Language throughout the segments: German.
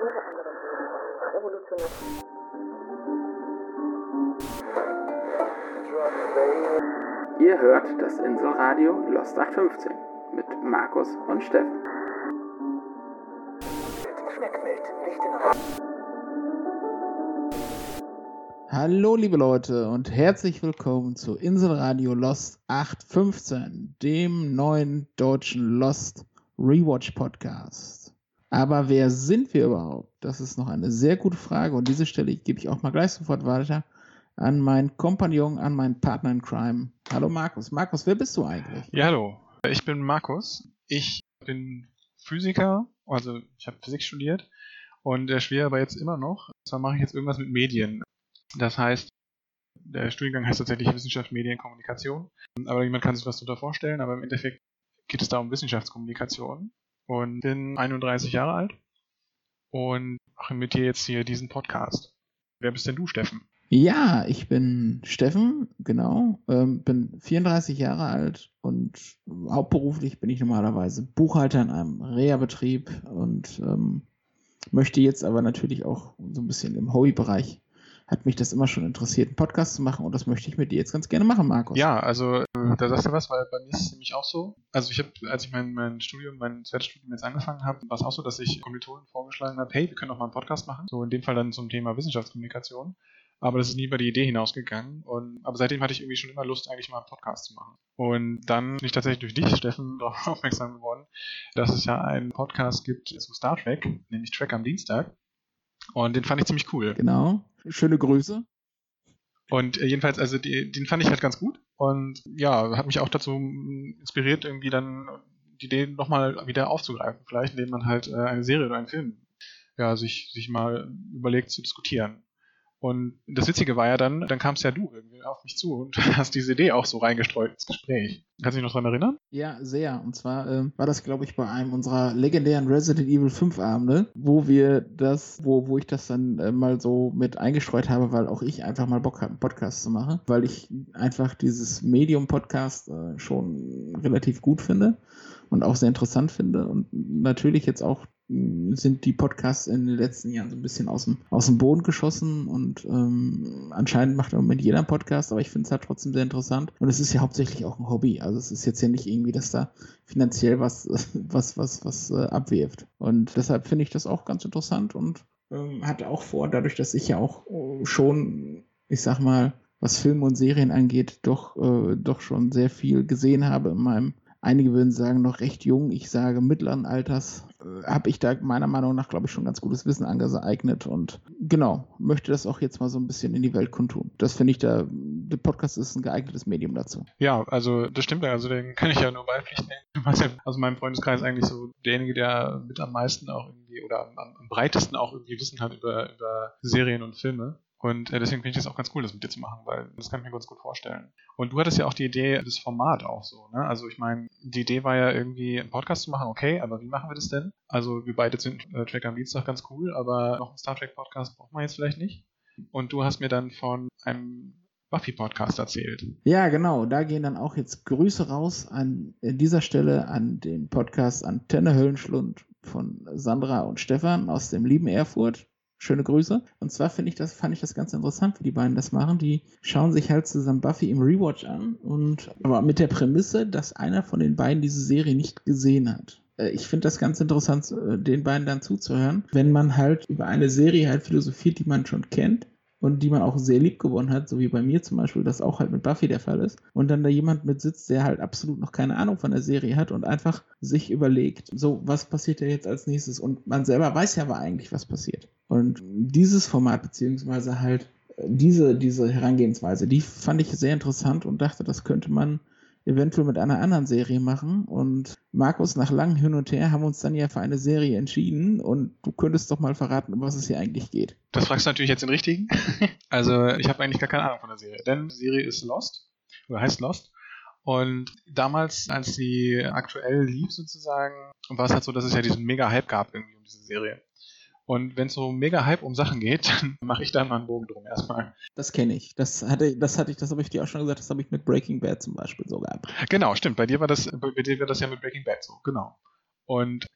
unter anderem revolutionär. Ihr hört das Inselradio Lost 815 mit Markus und Steffen. Hallo liebe Leute und herzlich willkommen zu Inselradio Lost 815, dem neuen deutschen Lost Rewatch Podcast. Aber wer sind wir überhaupt? Das ist noch eine sehr gute Frage und diese Stelle gebe ich auch mal gleich sofort weiter an meinen Kompagnon, an meinen Partner in Crime. Hallo Markus. Markus, wer bist du eigentlich? Ja, hallo. Ich bin Markus. Ich bin Physiker, also ich habe Physik studiert und der studiere aber jetzt immer noch. Zwar mache ich jetzt irgendwas mit Medien. Das heißt, der Studiengang heißt tatsächlich Wissenschaft, Medien, Kommunikation. Aber jemand kann sich was darunter vorstellen, aber im Endeffekt geht es da um Wissenschaftskommunikation. Und bin 31 Jahre alt und mache mit dir jetzt hier diesen Podcast. Wer bist denn du, Steffen? Ja, ich bin Steffen, genau, ähm, bin 34 Jahre alt und hauptberuflich bin ich normalerweise Buchhalter in einem Reha-Betrieb und ähm, möchte jetzt aber natürlich auch so ein bisschen im Hobbybereich hat mich das immer schon interessiert, einen Podcast zu machen und das möchte ich mit dir jetzt ganz gerne machen, Markus. Ja, also äh, da sagst du was, weil bei mir ist es nämlich auch so. Also ich habe, als ich mein, mein Studium, mein zweites Studium jetzt angefangen habe, war es auch so, dass ich Kommilitonen vorgeschlagen habe, hey, wir können doch mal einen Podcast machen. So in dem Fall dann zum Thema Wissenschaftskommunikation. Aber das ist nie über die Idee hinausgegangen. Und, aber seitdem hatte ich irgendwie schon immer Lust, eigentlich mal einen Podcast zu machen. Und dann bin ich tatsächlich durch dich, Steffen, darauf aufmerksam geworden, dass es ja einen Podcast gibt zu Star Trek, nämlich Trek am Dienstag. Und den fand ich ziemlich cool. Genau. Schöne Grüße. Und äh, jedenfalls, also die, den fand ich halt ganz gut. Und ja, hat mich auch dazu inspiriert, irgendwie dann die Idee nochmal wieder aufzugreifen. Vielleicht, indem man halt äh, eine Serie oder einen Film ja, sich, sich mal überlegt zu diskutieren. Und das Witzige war ja dann, dann kamst ja du irgendwie auf mich zu und hast diese Idee auch so reingestreut ins Gespräch. Kannst du dich noch daran erinnern? Ja, sehr. Und zwar ähm, war das, glaube ich, bei einem unserer legendären Resident Evil 5 Abende, wo wir das, wo, wo ich das dann äh, mal so mit eingestreut habe, weil auch ich einfach mal Bock habe, einen Podcast zu machen, weil ich einfach dieses Medium-Podcast äh, schon relativ gut finde und auch sehr interessant finde und natürlich jetzt auch sind die Podcasts in den letzten Jahren so ein bisschen aus dem, aus dem Boden geschossen und ähm, anscheinend macht im Moment jeder einen Podcast, aber ich finde es halt trotzdem sehr interessant und es ist ja hauptsächlich auch ein Hobby, also es ist jetzt ja nicht irgendwie, dass da finanziell was, was, was, was äh, abwirft. Und deshalb finde ich das auch ganz interessant und ähm, hatte auch vor, dadurch, dass ich ja auch äh, schon, ich sag mal, was Filme und Serien angeht, doch, äh, doch schon sehr viel gesehen habe in meinem Einige würden sagen, noch recht jung. Ich sage mittleren Alters äh, habe ich da meiner Meinung nach, glaube ich, schon ganz gutes Wissen angeeignet und genau, möchte das auch jetzt mal so ein bisschen in die Welt kundtun. Das finde ich, da, der Podcast ist ein geeignetes Medium dazu. Ja, also das stimmt ja, also den kann ich ja nur beipflichten. Aus meinem Freundeskreis eigentlich so derjenige, der mit am meisten auch irgendwie oder am, am breitesten auch irgendwie Wissen hat über, über Serien und Filme. Und äh, deswegen finde ich das auch ganz cool, das mit dir zu machen, weil das kann ich mir ganz gut vorstellen. Und du hattest ja auch die Idee, das Format auch so, ne? Also ich meine, die Idee war ja irgendwie einen Podcast zu machen, okay, aber wie machen wir das denn? Also wir beide sind äh, Track am Dienstag ganz cool, aber noch einen Star Trek Podcast braucht man jetzt vielleicht nicht. Und du hast mir dann von einem Buffy-Podcast erzählt. Ja, genau. Da gehen dann auch jetzt Grüße raus an dieser Stelle an den Podcast Antenne Höllenschlund von Sandra und Stefan aus dem lieben Erfurt. Schöne Grüße. Und zwar finde ich das, fand ich das ganz interessant, wie die beiden das machen. Die schauen sich halt zusammen Buffy im Rewatch an und aber mit der Prämisse, dass einer von den beiden diese Serie nicht gesehen hat. Äh, ich finde das ganz interessant, äh, den beiden dann zuzuhören, wenn man halt über eine Serie halt philosophiert, die man schon kennt und die man auch sehr lieb gewonnen hat, so wie bei mir zum Beispiel, das auch halt mit Buffy der Fall ist. Und dann da jemand mit sitzt, der halt absolut noch keine Ahnung von der Serie hat und einfach sich überlegt, so, was passiert da jetzt als nächstes? Und man selber weiß ja aber eigentlich, was passiert. Und dieses Format, beziehungsweise halt äh, diese, diese Herangehensweise, die fand ich sehr interessant und dachte, das könnte man eventuell mit einer anderen Serie machen. Und Markus, nach langem Hin und Her haben uns dann ja für eine Serie entschieden und du könntest doch mal verraten, um was es hier eigentlich geht. Das fragst du natürlich jetzt den richtigen. also ich habe eigentlich gar keine Ahnung von der Serie, denn die Serie ist Lost oder heißt Lost. Und damals, als sie aktuell lief sozusagen, war es halt so, dass es ja diesen mega Hype gab irgendwie um diese Serie. Und wenn es so mega Hype um Sachen geht, dann mache ich da mal einen Bogen drum erstmal. Das kenne ich. Das hatte, das hatte ich, das habe ich dir auch schon gesagt, das habe ich mit Breaking Bad zum Beispiel so gehabt. Genau, stimmt. Bei dir war das, bei dir war das ja mit Breaking Bad so, genau. Und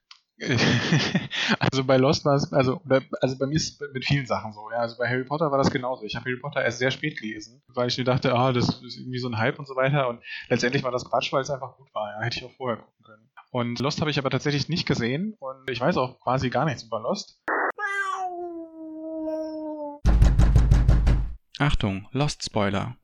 also bei Lost war es, also, also bei mir ist es mit vielen Sachen so, ja. Also bei Harry Potter war das genauso. Ich habe Harry Potter erst sehr spät gelesen, weil ich mir dachte, ah, das ist irgendwie so ein Hype und so weiter. Und letztendlich war das Quatsch, weil es einfach gut war, ja. Hätte ich auch vorher gucken können. Und Lost habe ich aber tatsächlich nicht gesehen und ich weiß auch quasi gar nichts über Lost. Achtung, Lost Spoiler.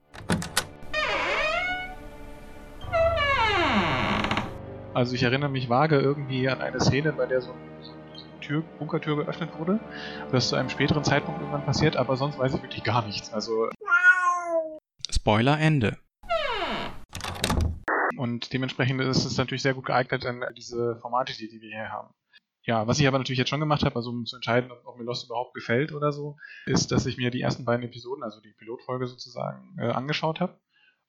Also ich erinnere mich vage irgendwie an eine Szene, bei der so eine Tür, Bunkertür geöffnet wurde. Das ist zu einem späteren Zeitpunkt irgendwann passiert, aber sonst weiß ich wirklich gar nichts. Also Spoiler Ende. Und dementsprechend ist es natürlich sehr gut geeignet an diese Formate, die wir hier haben. Ja, was ich aber natürlich jetzt schon gemacht habe, also um zu entscheiden, ob, ob, mir Lost überhaupt gefällt oder so, ist, dass ich mir die ersten beiden Episoden, also die Pilotfolge sozusagen, äh, angeschaut habe.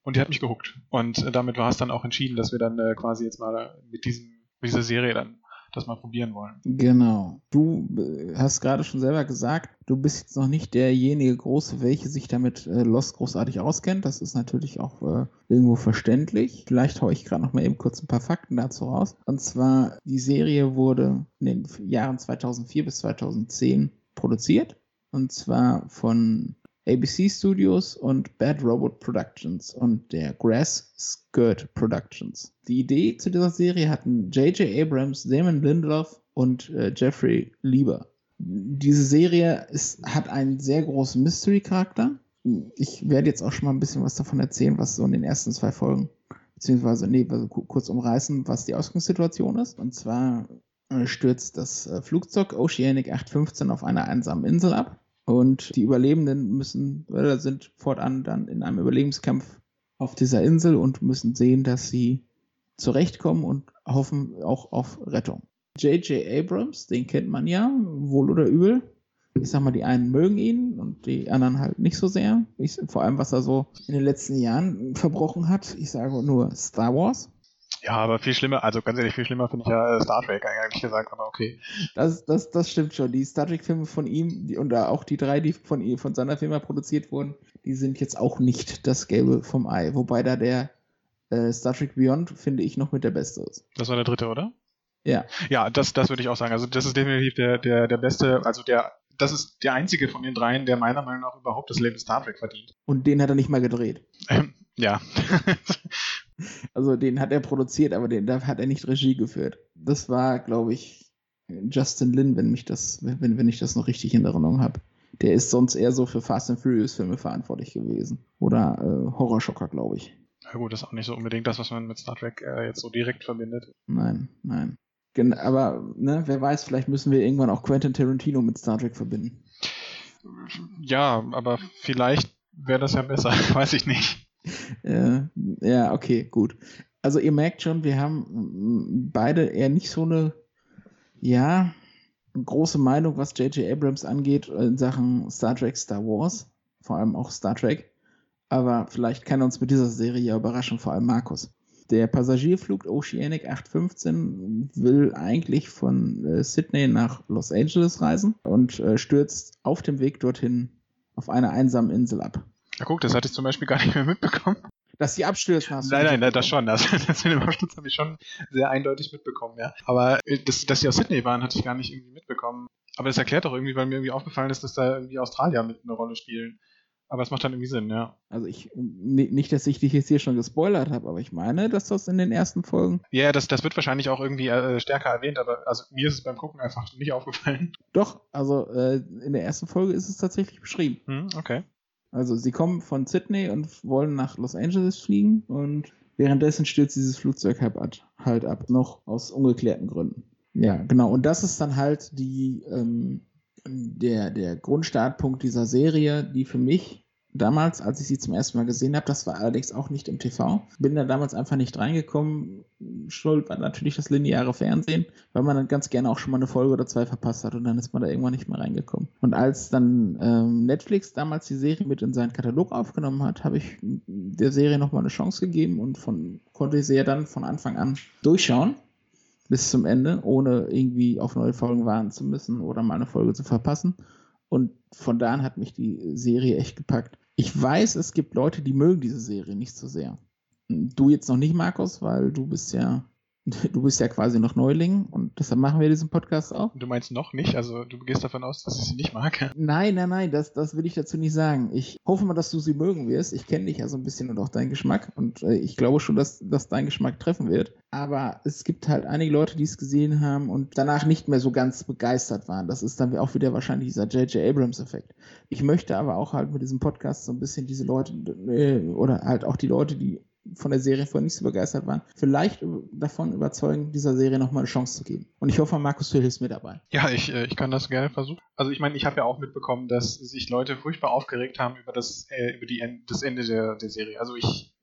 Und die hat mich gehuckt. Und äh, damit war es dann auch entschieden, dass wir dann äh, quasi jetzt mal mit, diesem, mit dieser Serie dann das mal probieren wollen. Genau. Du äh, hast gerade schon selber gesagt, du bist jetzt noch nicht derjenige Große, welche sich damit äh, Lost großartig auskennt. Das ist natürlich auch äh, irgendwo verständlich. Vielleicht haue ich gerade noch mal eben kurz ein paar Fakten dazu raus. Und zwar, die Serie wurde in den Jahren 2004 bis 2010 produziert. Und zwar von ABC Studios und Bad Robot Productions und der Grass Skirt Productions. Die Idee zu dieser Serie hatten J.J. Abrams, Damon Lindelof und äh, Jeffrey Lieber. Diese Serie ist, hat einen sehr großen Mystery-Charakter. Ich werde jetzt auch schon mal ein bisschen was davon erzählen, was so in den ersten zwei Folgen, beziehungsweise, nee, also kurz umreißen, was die Ausgangssituation ist. Und zwar äh, stürzt das äh, Flugzeug Oceanic 815 auf einer einsamen Insel ab und die Überlebenden müssen oder sind fortan dann in einem Überlebenskampf auf dieser Insel und müssen sehen, dass sie zurechtkommen und hoffen auch auf Rettung. J.J. Abrams, den kennt man ja, wohl oder übel. Ich sag mal, die einen mögen ihn und die anderen halt nicht so sehr. Ich, vor allem, was er so in den letzten Jahren verbrochen hat. Ich sage nur Star Wars. Ja, aber viel schlimmer, also ganz ehrlich, viel schlimmer finde ich ja äh, Star Trek eigentlich gesagt, aber okay. Das, das, das stimmt schon. Die Star Trek-Filme von ihm die, und auch die drei, die von, ihm, von seiner Firma produziert wurden, die sind jetzt auch nicht das Gelbe vom Ei. Wobei da der äh, Star Trek Beyond, finde ich, noch mit der beste ist. Das war der dritte, oder? Ja. Ja, das, das würde ich auch sagen. Also das ist definitiv der, der, der beste, also der, das ist der einzige von den dreien, der meiner Meinung nach überhaupt das Leben Star Trek verdient. Und den hat er nicht mal gedreht. Ähm, ja. also den hat er produziert, aber den da hat er nicht Regie geführt. Das war, glaube ich, Justin Lin, wenn mich das, wenn, wenn ich das noch richtig in Erinnerung habe. Der ist sonst eher so für Fast and Furious Filme verantwortlich gewesen. Oder äh, Horrorschocker, glaube ich. Ja gut, das ist auch nicht so unbedingt das, was man mit Star Trek äh, jetzt so direkt verbindet. Nein, nein. Aber, ne, wer weiß, vielleicht müssen wir irgendwann auch Quentin Tarantino mit Star Trek verbinden. Ja, aber vielleicht wäre das ja besser, weiß ich nicht. Äh, ja, okay, gut. Also ihr merkt schon, wir haben beide eher nicht so eine, ja, große Meinung, was J.J. Abrams angeht in Sachen Star Trek, Star Wars, vor allem auch Star Trek. Aber vielleicht kann er uns mit dieser Serie ja überraschen, vor allem Markus. Der Passagierflug Oceanic 815 will eigentlich von äh, Sydney nach Los Angeles reisen und äh, stürzt auf dem Weg dorthin auf einer einsamen Insel ab. Ja, guck, das hatte ich zum Beispiel gar nicht mehr mitbekommen. Dass die abstürzen hast. Nein, nein, nein, das schon. Das, das mit dem Absturz habe ich schon sehr eindeutig mitbekommen, ja. Aber äh, das, dass sie aus Sydney waren, hatte ich gar nicht irgendwie mitbekommen. Aber das erklärt doch irgendwie, weil mir irgendwie aufgefallen ist, dass da irgendwie Australier mit eine Rolle spielen. Aber es macht dann irgendwie Sinn, ja. Also ich, nicht, dass ich dich jetzt hier schon gespoilert habe, aber ich meine, dass das in den ersten Folgen. Ja, das, das wird wahrscheinlich auch irgendwie äh, stärker erwähnt, aber also mir ist es beim Gucken einfach nicht aufgefallen. Doch, also äh, in der ersten Folge ist es tatsächlich beschrieben. Hm, okay. Also sie kommen von Sydney und wollen nach Los Angeles fliegen und währenddessen stürzt dieses Flugzeug halt ab, noch aus ungeklärten Gründen. Ja, genau. Und das ist dann halt die, ähm, der, der Grundstartpunkt dieser Serie, die für mich damals, als ich sie zum ersten Mal gesehen habe, das war allerdings auch nicht im TV, bin da damals einfach nicht reingekommen. Schuld war natürlich das lineare Fernsehen, weil man dann ganz gerne auch schon mal eine Folge oder zwei verpasst hat und dann ist man da irgendwann nicht mehr reingekommen. Und als dann ähm, Netflix damals die Serie mit in seinen Katalog aufgenommen hat, habe ich der Serie nochmal eine Chance gegeben und von, konnte sie ja dann von Anfang an durchschauen bis zum Ende, ohne irgendwie auf neue Folgen warten zu müssen oder mal eine Folge zu verpassen. Und von da an hat mich die Serie echt gepackt. Ich weiß, es gibt Leute, die mögen diese Serie nicht so sehr. Du jetzt noch nicht, Markus, weil du bist ja du bist ja quasi noch Neuling und deshalb machen wir diesen Podcast auch. Du meinst noch nicht? Also du gehst davon aus, dass ich sie nicht mag? Nein, nein, nein, das, das will ich dazu nicht sagen. Ich hoffe mal, dass du sie mögen wirst. Ich kenne dich ja so ein bisschen und auch deinen Geschmack und äh, ich glaube schon, dass, dass dein Geschmack treffen wird. Aber es gibt halt einige Leute, die es gesehen haben und danach nicht mehr so ganz begeistert waren. Das ist dann auch wieder wahrscheinlich dieser J.J. Abrams-Effekt. Ich möchte aber auch halt mit diesem Podcast so ein bisschen diese Leute äh, oder halt auch die Leute, die von der Serie vorher nicht so begeistert waren, vielleicht davon überzeugen, dieser Serie nochmal eine Chance zu geben. Und ich hoffe, Markus, du hilfst mir dabei. Ja, ich, äh, ich kann das gerne versuchen. Also ich meine, ich habe ja auch mitbekommen, dass sich Leute furchtbar aufgeregt haben über das, äh, über die, das Ende der, der Serie. Also ich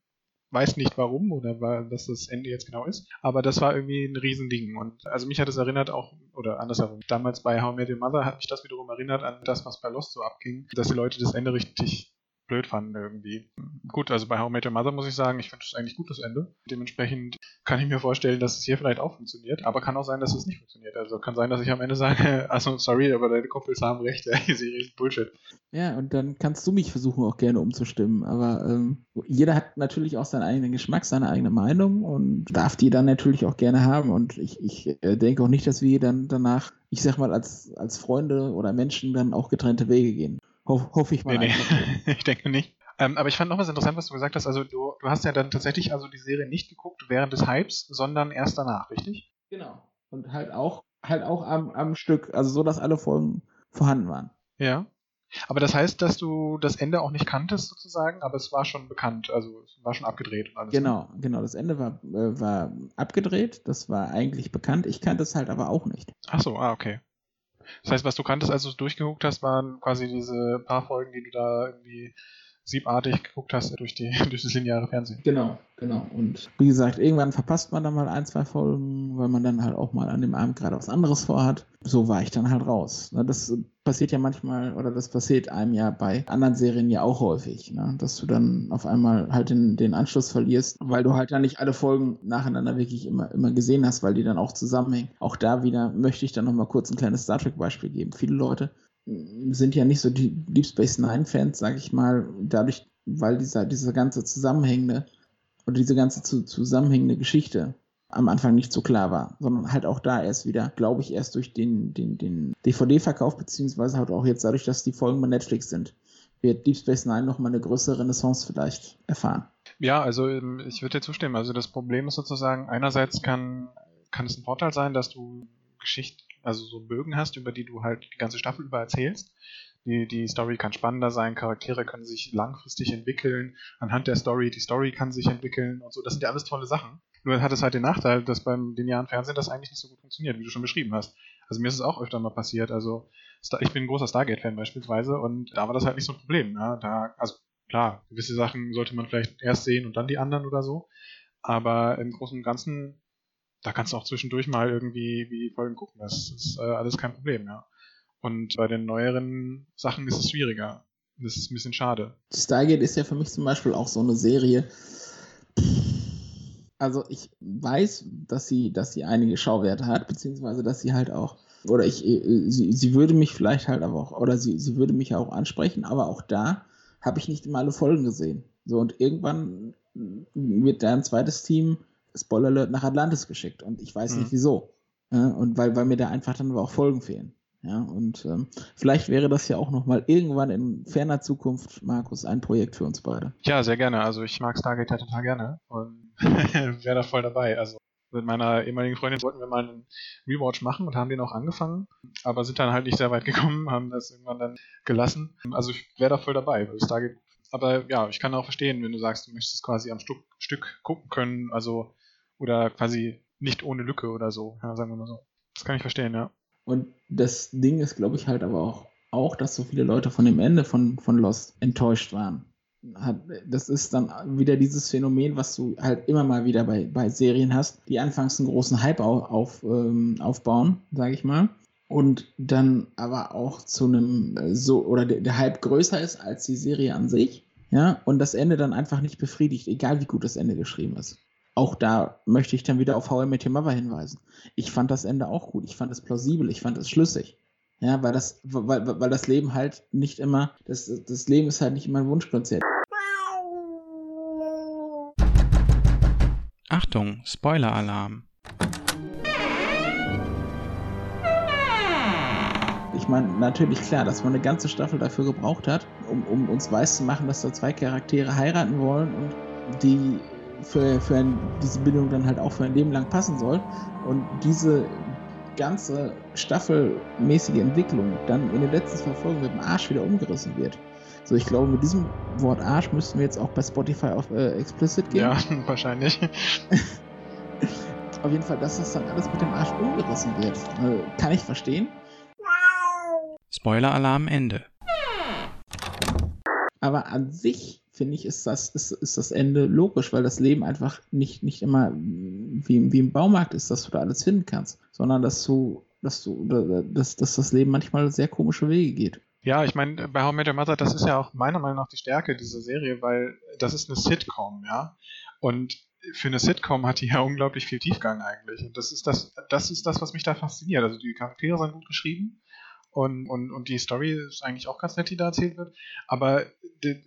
weiß nicht warum oder was das Ende jetzt genau ist, aber das war irgendwie ein Riesending. Und also mich hat es erinnert auch, oder andersherum, damals bei How I Met Your Mother hat mich das wiederum erinnert an das, was bei Lost so abging, dass die Leute das Ende richtig blöd fanden irgendwie. Gut, also bei How I Met Your Mother muss ich sagen, ich finde es eigentlich gut, das Ende. Dementsprechend kann ich mir vorstellen, dass es hier vielleicht auch funktioniert, aber kann auch sein, dass es nicht funktioniert. Also kann sein, dass ich am Ende sage, also sorry, aber deine Kumpels haben recht, die Serie ist Bullshit. Ja, und dann kannst du mich versuchen auch gerne umzustimmen, aber ähm, jeder hat natürlich auch seinen eigenen Geschmack, seine eigene Meinung und darf die dann natürlich auch gerne haben und ich, ich äh, denke auch nicht, dass wir dann danach, ich sag mal, als, als Freunde oder Menschen dann auch getrennte Wege gehen. Ho hoffe ich mal. Nee, nee. ich denke nicht. Ähm, aber ich fand noch was interessant, was du gesagt hast. Also du, du hast ja dann tatsächlich also die Serie nicht geguckt während des Hypes, sondern erst danach, richtig? Genau. Und halt auch, halt auch am, am Stück, also so, dass alle Folgen vorhanden waren. Ja. Aber das heißt, dass du das Ende auch nicht kanntest sozusagen, aber es war schon bekannt, also es war schon abgedreht und alles. Genau, genau. Das Ende war, äh, war abgedreht, das war eigentlich bekannt. Ich kannte es halt aber auch nicht. Ach so, ah, okay. Das heißt, was du kanntest, als du es durchgeguckt hast, waren quasi diese paar Folgen, die du da irgendwie siebartig geguckt hast durch, die, durch das lineare Fernsehen. Genau, genau. Und wie gesagt, irgendwann verpasst man dann mal ein, zwei Folgen, weil man dann halt auch mal an dem Abend gerade was anderes vorhat. So war ich dann halt raus. Ne, das passiert ja manchmal, oder das passiert einem ja bei anderen Serien ja auch häufig, ne? dass du dann auf einmal halt den, den Anschluss verlierst, weil du halt dann nicht alle Folgen nacheinander wirklich immer, immer gesehen hast, weil die dann auch zusammenhängen. Auch da wieder möchte ich dann nochmal kurz ein kleines Star Trek-Beispiel geben. Viele Leute sind ja nicht so die Deep Space Nine Fans, sag ich mal, dadurch, weil dieser, dieser ganze zusammenhängende oder diese ganze zu, zusammenhängende Geschichte am Anfang nicht so klar war, sondern halt auch da erst wieder, glaube ich, erst durch den, den, den DVD-Verkauf, beziehungsweise halt auch jetzt dadurch, dass die Folgen bei Netflix sind, wird Deep Space Nine nochmal eine größere Renaissance vielleicht erfahren. Ja, also ähm, ich würde dir zustimmen. Also das Problem ist sozusagen, einerseits kann, kann es ein Vorteil sein, dass du Geschichte, also so Bögen hast, über die du halt die ganze Staffel über erzählst. Die, die Story kann spannender sein, Charaktere können sich langfristig entwickeln, anhand der Story, die Story kann sich entwickeln und so. Das sind ja alles tolle Sachen. Nur hat es halt den Nachteil, dass beim linearen Fernsehen das eigentlich nicht so gut funktioniert, wie du schon beschrieben hast. Also mir ist es auch öfter mal passiert. Also ich bin ein großer Stargate-Fan beispielsweise und da war das halt nicht so ein Problem. Ja? Da, also klar, gewisse Sachen sollte man vielleicht erst sehen und dann die anderen oder so. Aber im Großen und Ganzen da kannst du auch zwischendurch mal irgendwie wie Folgen gucken. Das ist äh, alles kein Problem, ja. Und bei den neueren Sachen ist es schwieriger. Das ist ein bisschen schade. Stargate ist ja für mich zum Beispiel auch so eine Serie. Also ich weiß, dass sie, dass sie einige Schauwerte hat, beziehungsweise dass sie halt auch, oder ich, äh, sie, sie würde mich vielleicht halt aber auch, oder sie, sie würde mich auch ansprechen, aber auch da habe ich nicht immer alle Folgen gesehen. So, und irgendwann wird da ein zweites Team Spoiler Alert, nach Atlantis geschickt und ich weiß mhm. nicht wieso. Ja, und weil, weil mir da einfach dann aber auch Folgen fehlen. Ja, und ähm, vielleicht wäre das ja auch nochmal irgendwann in ferner Zukunft, Markus, ein Projekt für uns beide. Ja, sehr gerne. Also ich mag Stargate ja total gerne und wäre da voll dabei. Also mit meiner ehemaligen Freundin wollten wir mal einen Rewatch machen und haben den auch angefangen, aber sind dann halt nicht sehr weit gekommen, haben das irgendwann dann gelassen. Also ich wäre da voll dabei, weil Stargate aber ja, ich kann auch verstehen, wenn du sagst, du möchtest quasi am Stück, Stück gucken können, also oder quasi nicht ohne Lücke oder so, ja, sagen wir mal so. Das kann ich verstehen, ja. Und das Ding ist, glaube ich, halt aber auch, auch, dass so viele Leute von dem Ende von, von Lost enttäuscht waren. Das ist dann wieder dieses Phänomen, was du halt immer mal wieder bei, bei Serien hast, die anfangs einen großen Hype auf, auf, ähm, aufbauen, sage ich mal. Und dann aber auch zu einem äh, so, oder der, der Hype größer ist als die Serie an sich. Ja, und das Ende dann einfach nicht befriedigt, egal wie gut das Ende geschrieben ist auch da möchte ich dann wieder auf How I Met Your Mother hinweisen. Ich fand das Ende auch gut. Ich fand es plausibel. Ich fand es schlüssig. Ja, weil das, weil, weil das Leben halt nicht immer, das, das Leben ist halt nicht immer ein Wunschkonzert. Achtung, Spoiler-Alarm. Ich meine, natürlich klar, dass man eine ganze Staffel dafür gebraucht hat, um, um uns weiß zu machen, dass da zwei Charaktere heiraten wollen und die für, für ein, diese Bindung dann halt auch für ein Leben lang passen soll. Und diese ganze staffelmäßige Entwicklung dann in den letzten zwei Folgen mit dem Arsch wieder umgerissen wird. So, ich glaube, mit diesem Wort Arsch müssten wir jetzt auch bei Spotify auf äh, explicit gehen. Ja, wahrscheinlich. auf jeden Fall, dass das dann alles mit dem Arsch umgerissen wird. Äh, kann ich verstehen. Spoiler-Alarm Ende. Aber an sich, finde ich, ist das, ist, ist das Ende logisch, weil das Leben einfach nicht, nicht immer wie, wie im Baumarkt ist, dass du da alles finden kannst, sondern dass du, dass du, dass, dass das Leben manchmal sehr komische Wege geht. Ja, ich meine, bei How I Met Your Mother, das ist ja auch meiner Meinung nach die Stärke dieser Serie, weil das ist eine Sitcom, ja. Und für eine Sitcom hat die ja unglaublich viel Tiefgang eigentlich. Und das ist das, das ist das, was mich da fasziniert. Also die Charaktere sind gut geschrieben und, und, und die Story ist eigentlich auch ganz nett, die da erzählt wird. Aber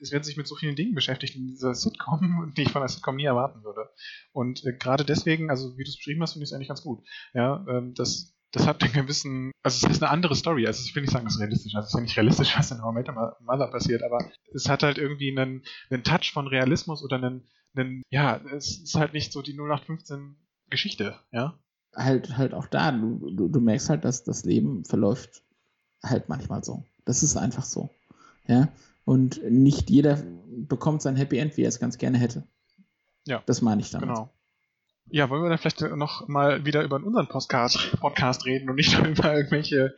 es wird sich mit so vielen Dingen beschäftigt in dieser Sitcom, die ich von der Sitcom nie erwarten würde. Und äh, gerade deswegen, also wie du es beschrieben hast, finde ich es eigentlich ganz gut. Ja, ähm, das, das hat einen gewissen, also es ist eine andere Story. Also ich will nicht sagen, es ist realistisch. Also es ist ja nicht realistisch, was in Your Mother passiert, aber es hat halt irgendwie einen, einen Touch von Realismus oder einen, einen, ja, es ist halt nicht so die 0815 Geschichte, ja. Halt, halt auch da, du, du, du merkst halt, dass das Leben verläuft halt manchmal so. Das ist einfach so. Ja. Und nicht jeder bekommt sein Happy End, wie er es ganz gerne hätte. Ja. Das meine ich damit. Genau. Ja, wollen wir dann vielleicht noch mal wieder über unseren Podcast, Podcast reden und nicht über irgendwelche,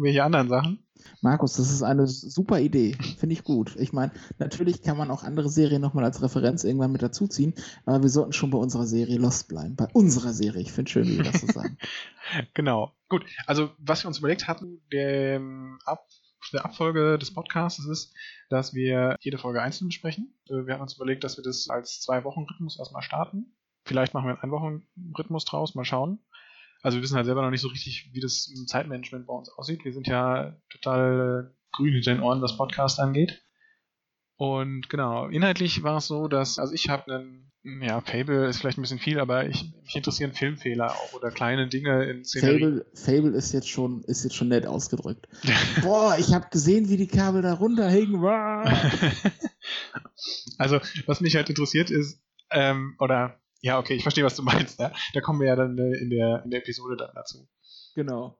irgendwelche anderen Sachen? Markus, das ist eine super Idee. Finde ich gut. Ich meine, natürlich kann man auch andere Serien nochmal als Referenz irgendwann mit dazuziehen, aber wir sollten schon bei unserer Serie Lost bleiben. Bei unserer Serie. Ich finde schön, wie wir das so sagen. genau. Gut. Also, was wir uns überlegt hatten, der, Ab der Abfolge des Podcasts ist, dass wir jede Folge einzeln besprechen. Äh, wir haben uns überlegt, dass wir das als Zwei-Wochen-Rhythmus erstmal starten. Vielleicht machen wir einen Ein-Wochen-Rhythmus draus, mal schauen. Also wir wissen halt selber noch nicht so richtig, wie das im Zeitmanagement bei uns aussieht. Wir sind ja total äh, grün hinter den Ohren, was Podcast angeht. Und genau, inhaltlich war es so, dass, also ich habe einen, ja, Fable ist vielleicht ein bisschen viel, aber ich, mich interessieren Filmfehler auch oder kleine Dinge in Szenerie. Fable, Fable ist jetzt schon, ist jetzt schon nett ausgedrückt. Boah, ich habe gesehen, wie die Kabel da runterhängen. also, was mich halt interessiert ist, ähm, oder ja, okay, ich verstehe, was du meinst. Ja? Da kommen wir ja dann äh, in der, in der Episode dann dazu. Genau.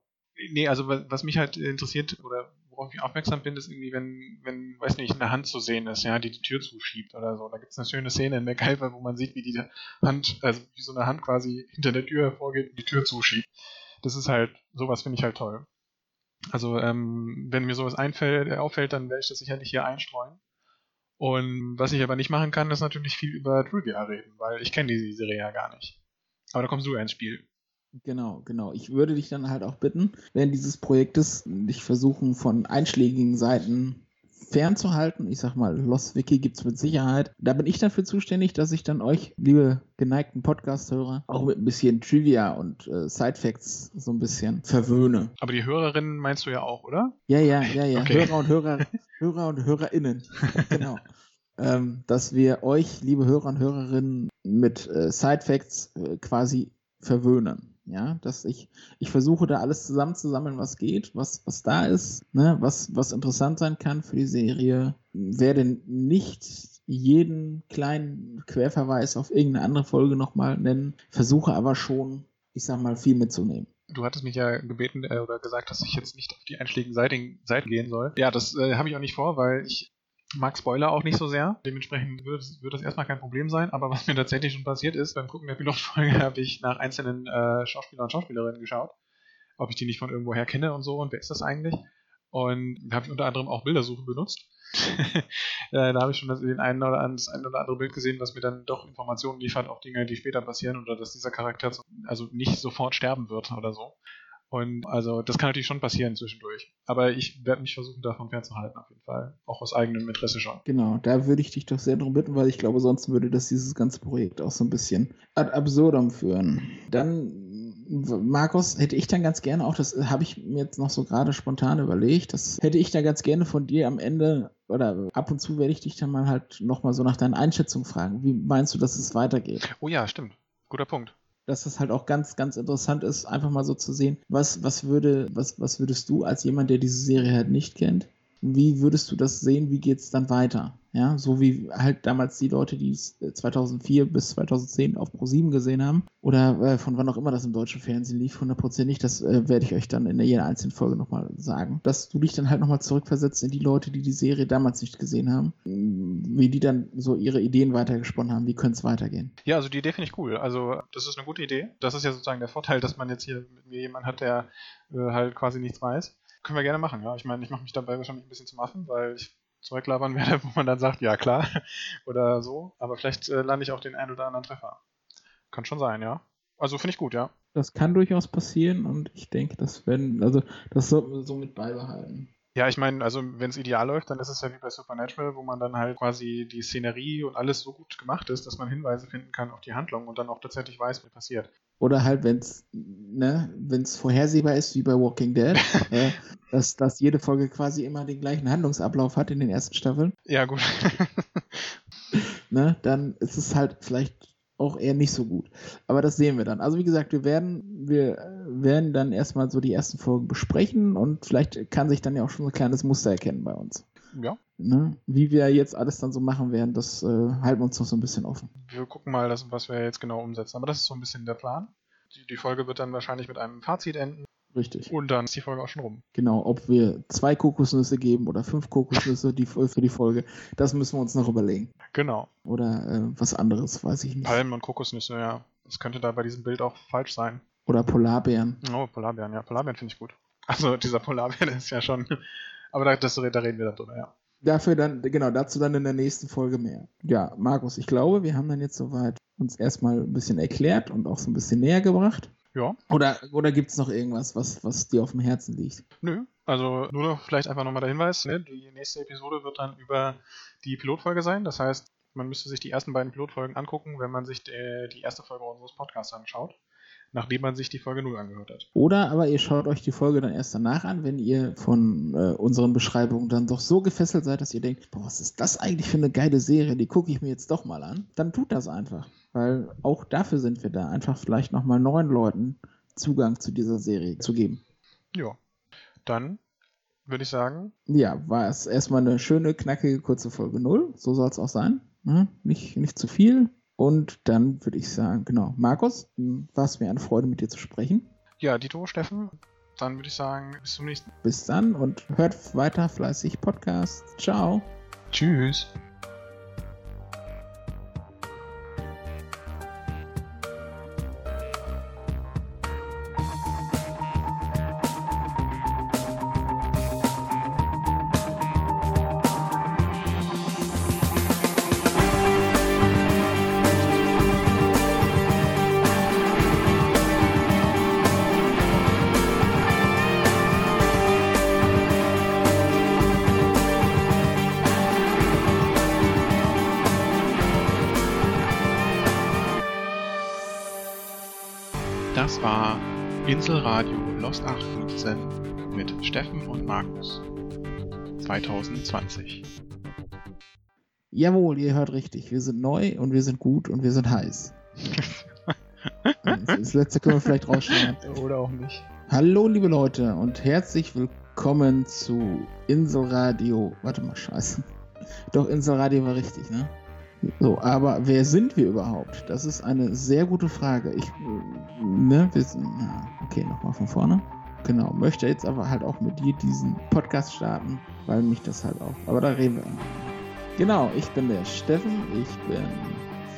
Nee, also was mich halt interessiert oder worauf ich aufmerksam bin, ist irgendwie, wenn, wenn, weiß nicht, eine Hand zu sehen ist, ja, die die Tür zuschiebt oder so. Da gibt es eine schöne Szene in MacGyver, wo man sieht, wie die Hand, also wie so eine Hand quasi hinter der Tür hervorgeht und die Tür zuschiebt. Das ist halt, sowas finde ich halt toll. Also, ähm, wenn mir sowas einfällt, äh, auffällt, dann werde ich das sicherlich hier einstreuen. Und was ich aber nicht machen kann, ist natürlich viel über Trivia reden, weil ich kenne die Serie ja gar nicht. Aber da kommst du ja ins Spiel. Genau, genau. Ich würde dich dann halt auch bitten, während dieses Projektes dich versuchen, von einschlägigen Seiten fernzuhalten. Ich sag mal, Lost Wiki gibt's mit Sicherheit. Da bin ich dafür zuständig, dass ich dann euch, liebe geneigten Podcast-Hörer, auch mit ein bisschen Trivia und äh, Side-Facts so ein bisschen verwöhne. Aber die Hörerinnen meinst du ja auch, oder? Ja, ja, ja, ja. Okay. Hörer und Hörer, Hörer und HörerInnen. genau. ähm, dass wir euch, liebe Hörer und Hörerinnen, mit äh, Side-Facts äh, quasi verwöhnen. Ja, dass ich, ich versuche da alles zusammenzusammeln, was geht, was, was da ist, ne, was, was interessant sein kann für die Serie. Werde nicht jeden kleinen Querverweis auf irgendeine andere Folge nochmal nennen, versuche aber schon, ich sag mal, viel mitzunehmen. Du hattest mich ja gebeten äh, oder gesagt, dass ich jetzt nicht auf die einschlägigen Seiten, gehen soll. Ja, das äh, habe ich auch nicht vor, weil ich mag Spoiler auch nicht so sehr. Dementsprechend wird, wird das erstmal kein Problem sein. Aber was mir tatsächlich schon passiert ist, beim Gucken der Pilotfolge habe ich nach einzelnen äh, Schauspielern und Schauspielerinnen geschaut, ob ich die nicht von irgendwoher kenne und so und wer ist das eigentlich. Und habe ich unter anderem auch Bildersuche benutzt. da habe ich schon das, den einen oder, das ein oder andere Bild gesehen, was mir dann doch Informationen liefert, auch Dinge, die später passieren oder dass dieser Charakter also nicht sofort sterben wird oder so. Und also das kann natürlich schon passieren zwischendurch. Aber ich werde mich versuchen, davon fernzuhalten, auf jeden Fall. Auch aus eigenem Interesse schon. Genau, da würde ich dich doch sehr darum bitten, weil ich glaube, sonst würde das dieses ganze Projekt auch so ein bisschen ad absurdum führen. Dann, Markus, hätte ich dann ganz gerne auch, das habe ich mir jetzt noch so gerade spontan überlegt, das hätte ich dann ganz gerne von dir am Ende oder ab und zu werde ich dich dann mal halt nochmal so nach deinen Einschätzungen fragen. Wie meinst du, dass es weitergeht? Oh ja, stimmt. Guter Punkt. Dass das halt auch ganz, ganz interessant ist, einfach mal so zu sehen, was, was würde, was, was würdest du als jemand, der diese Serie halt nicht kennt, wie würdest du das sehen? Wie geht es dann weiter? Ja, so wie halt damals die Leute, die es 2004 äh, bis 2010 auf Pro7 gesehen haben oder äh, von wann auch immer das im deutschen Fernsehen lief, hundertprozentig, das äh, werde ich euch dann in jeder einzelnen Folge nochmal sagen. Dass du dich dann halt nochmal zurückversetzt in die Leute, die die Serie damals nicht gesehen haben, wie die dann so ihre Ideen weitergesponnen haben, wie könnte es weitergehen. Ja, also die Idee finde ich cool. Also das ist eine gute Idee. Das ist ja sozusagen der Vorteil, dass man jetzt hier mit mir jemanden hat, der äh, halt quasi nichts weiß. Können wir gerne machen, ja. Ich meine, ich mache mich dabei wahrscheinlich ein bisschen zum Affen, weil ich zurücklabern werde, wo man dann sagt, ja klar, oder so. Aber vielleicht äh, lande ich auch den einen oder anderen Treffer. Kann schon sein, ja. Also finde ich gut, ja. Das kann durchaus passieren und ich denke, das werden, also das sollten wir so mit beibehalten. Ja, ich meine, also wenn es ideal läuft, dann ist es ja wie bei Supernatural, wo man dann halt quasi die Szenerie und alles so gut gemacht ist, dass man Hinweise finden kann auf die Handlung und dann auch tatsächlich weiß, was passiert. Oder halt, wenn es ne, wenn's vorhersehbar ist, wie bei Walking Dead, äh, dass, dass jede Folge quasi immer den gleichen Handlungsablauf hat in den ersten Staffeln. Ja, gut. ne, dann ist es halt vielleicht auch eher nicht so gut. Aber das sehen wir dann. Also wie gesagt, wir werden, wir werden dann erstmal so die ersten Folgen besprechen und vielleicht kann sich dann ja auch schon ein kleines Muster erkennen bei uns. Ja. Ne? Wie wir jetzt alles dann so machen werden, das äh, halten wir uns noch so ein bisschen offen. Wir gucken mal, das, was wir jetzt genau umsetzen. Aber das ist so ein bisschen der Plan. Die, die Folge wird dann wahrscheinlich mit einem Fazit enden. Richtig. Und dann ist die Folge auch schon rum. Genau, ob wir zwei Kokosnüsse geben oder fünf Kokosnüsse die, für die Folge, das müssen wir uns noch überlegen. Genau. Oder äh, was anderes, weiß ich nicht. Palmen und Kokosnüsse, ja. Das könnte da bei diesem Bild auch falsch sein. Oder Polarbeeren. Oh, Polarbeeren, ja. Polarbeeren finde ich gut. Also dieser Polarbären ist ja schon. Aber da, das, da reden wir dann drüber, ja. Dafür dann, genau, dazu dann in der nächsten Folge mehr. Ja, Markus, ich glaube, wir haben dann jetzt soweit uns erstmal ein bisschen erklärt und auch so ein bisschen näher gebracht. Ja. Oder, oder gibt es noch irgendwas, was, was dir auf dem Herzen liegt? Nö, also nur noch vielleicht einfach nochmal der Hinweis, ne? die nächste Episode wird dann über die Pilotfolge sein. Das heißt, man müsste sich die ersten beiden Pilotfolgen angucken, wenn man sich die, die erste Folge unseres Podcasts anschaut nachdem man sich die Folge 0 angehört hat. Oder aber ihr schaut euch die Folge dann erst danach an, wenn ihr von äh, unseren Beschreibungen dann doch so gefesselt seid, dass ihr denkt, boah, was ist das eigentlich für eine geile Serie, die gucke ich mir jetzt doch mal an. Dann tut das einfach, weil auch dafür sind wir da, einfach vielleicht nochmal neuen Leuten Zugang zu dieser Serie zu geben. Ja, dann würde ich sagen. Ja, war es erstmal eine schöne, knackige, kurze Folge 0. So soll es auch sein. Hm? Nicht, nicht zu viel, und dann würde ich sagen, genau, Markus, war es mir eine Freude, mit dir zu sprechen. Ja, Dito, Steffen, dann würde ich sagen, bis zum nächsten. Bis dann und hört weiter fleißig Podcast. Ciao. Tschüss. Lost 815 mit Steffen und Markus 2020. Jawohl, ihr hört richtig. Wir sind neu und wir sind gut und wir sind heiß. das letzte können wir vielleicht rausschneiden. Oder auch nicht. Hallo, liebe Leute, und herzlich willkommen zu Inselradio. Warte mal, scheiße. Doch, Inselradio war richtig, ne? So, aber wer sind wir überhaupt? Das ist eine sehr gute Frage. Ich, ne, wir sind, na, okay, nochmal von vorne. Genau, möchte jetzt aber halt auch mit dir diesen Podcast starten, weil mich das halt auch, aber da reden wir. Genau, ich bin der Steffen, ich bin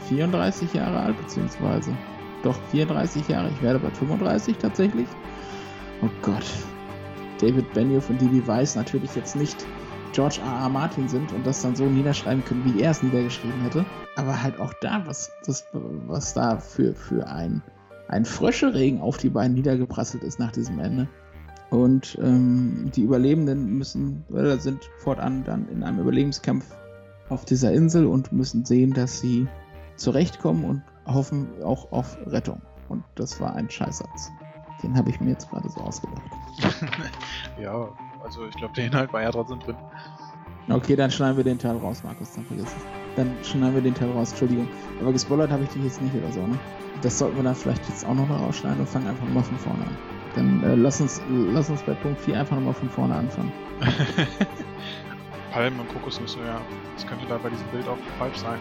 34 Jahre alt, beziehungsweise doch 34 Jahre, ich werde bald 35 tatsächlich. Oh Gott, David Benioff und Didi Weiss natürlich jetzt nicht George R. R. Martin sind und das dann so niederschreiben können, wie er es niedergeschrieben hätte. Aber halt auch da, was, das, was da für, für ein, ein Fröscheregen auf die beiden niedergeprasselt ist nach diesem Ende. Und ähm, die Überlebenden müssen, oder sind fortan dann in einem Überlebenskampf auf dieser Insel und müssen sehen, dass sie zurechtkommen und hoffen auch auf Rettung. Und das war ein Scheißsatz. Den habe ich mir jetzt gerade so ausgedacht. ja, also ich glaube, der Inhalt war ja trotzdem drin. Okay, dann schneiden wir den Teil raus, Markus, dann vergiss es. dann schneiden wir den Teil raus, Entschuldigung. Aber gespoilert habe ich dich jetzt nicht oder so, ne? Das sollten wir dann vielleicht jetzt auch noch mal rausschneiden und fangen einfach mal von vorne an. Dann äh, lass, uns, lass uns bei Punkt 4 einfach nochmal von vorne anfangen. Palmen und Kokosnüsse, ja. Das könnte da bei diesem Bild auch falsch sein.